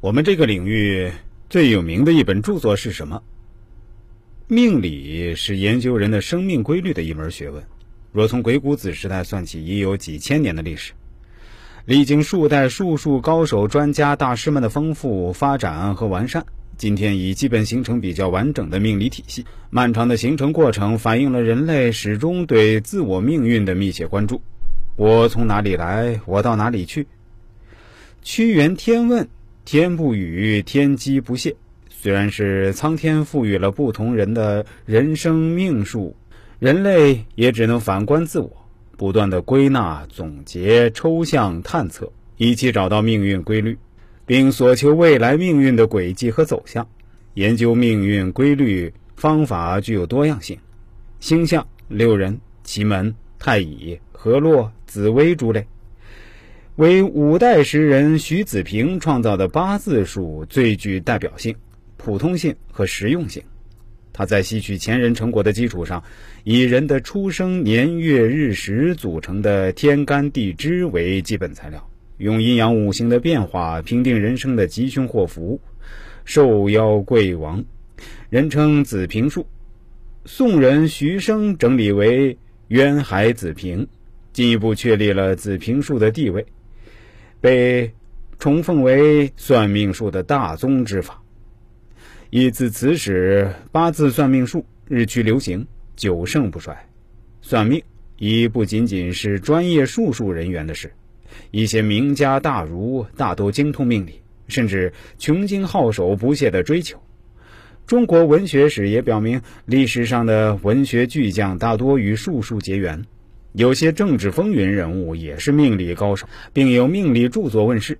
我们这个领域最有名的一本著作是什么？命理是研究人的生命规律的一门学问。若从鬼谷子时代算起，已有几千年的历史，历经数代术数高手、专家、大师们的丰富发展和完善，今天已基本形成比较完整的命理体系。漫长的形成过程反映了人类始终对自我命运的密切关注。我从哪里来？我到哪里去？屈原《天问》。天不语，天机不泄。虽然是苍天赋予了不同人的人生命数，人类也只能反观自我，不断的归纳、总结、抽象、探测，以期找到命运规律，并索求未来命运的轨迹和走向。研究命运规律方法具有多样性，星象、六人、奇门、太乙、河洛、紫微诸类。为五代时人徐子平创造的八字术最具代表性、普通性和实用性。他在吸取前人成果的基础上，以人的出生年月日时组成的天干地支为基本材料，用阴阳五行的变化评定人生的吉凶祸福、寿夭贵亡，人称子平术。宋人徐生整理为渊海子平，进一步确立了子平术的地位。被崇奉为算命术的大宗之法，以自此始，八字算命术日趋流行，久盛不衰。算命已不仅仅是专业术数人员的事，一些名家大儒大都精通命理，甚至穷经皓首，不懈的追求。中国文学史也表明，历史上的文学巨匠大多与术数结缘。有些政治风云人物也是命理高手，并有命理著作问世。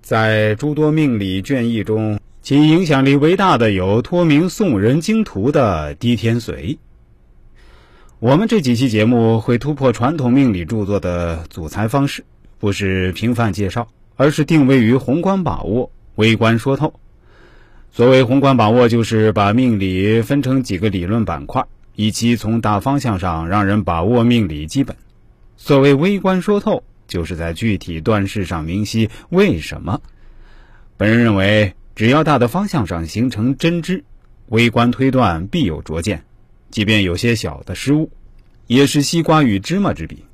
在诸多命理卷意中，其影响力为大的有托名宋人经图的狄天髓。我们这几期节目会突破传统命理著作的组裁方式，不是平泛介绍，而是定位于宏观把握、微观说透。所谓宏观把握，就是把命理分成几个理论板块。以其从大方向上让人把握命理基本。所谓微观说透，就是在具体断事上明晰为什么。本人认为，只要大的方向上形成真知，微观推断必有拙见，即便有些小的失误，也是西瓜与芝麻之比。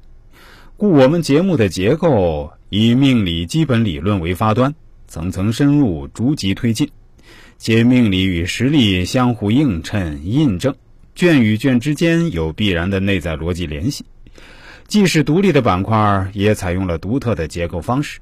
故我们节目的结构以命理基本理论为发端，层层深入，逐级推进，且命理与实力相互映衬印证。卷与卷之间有必然的内在逻辑联系，既是独立的板块，也采用了独特的结构方式。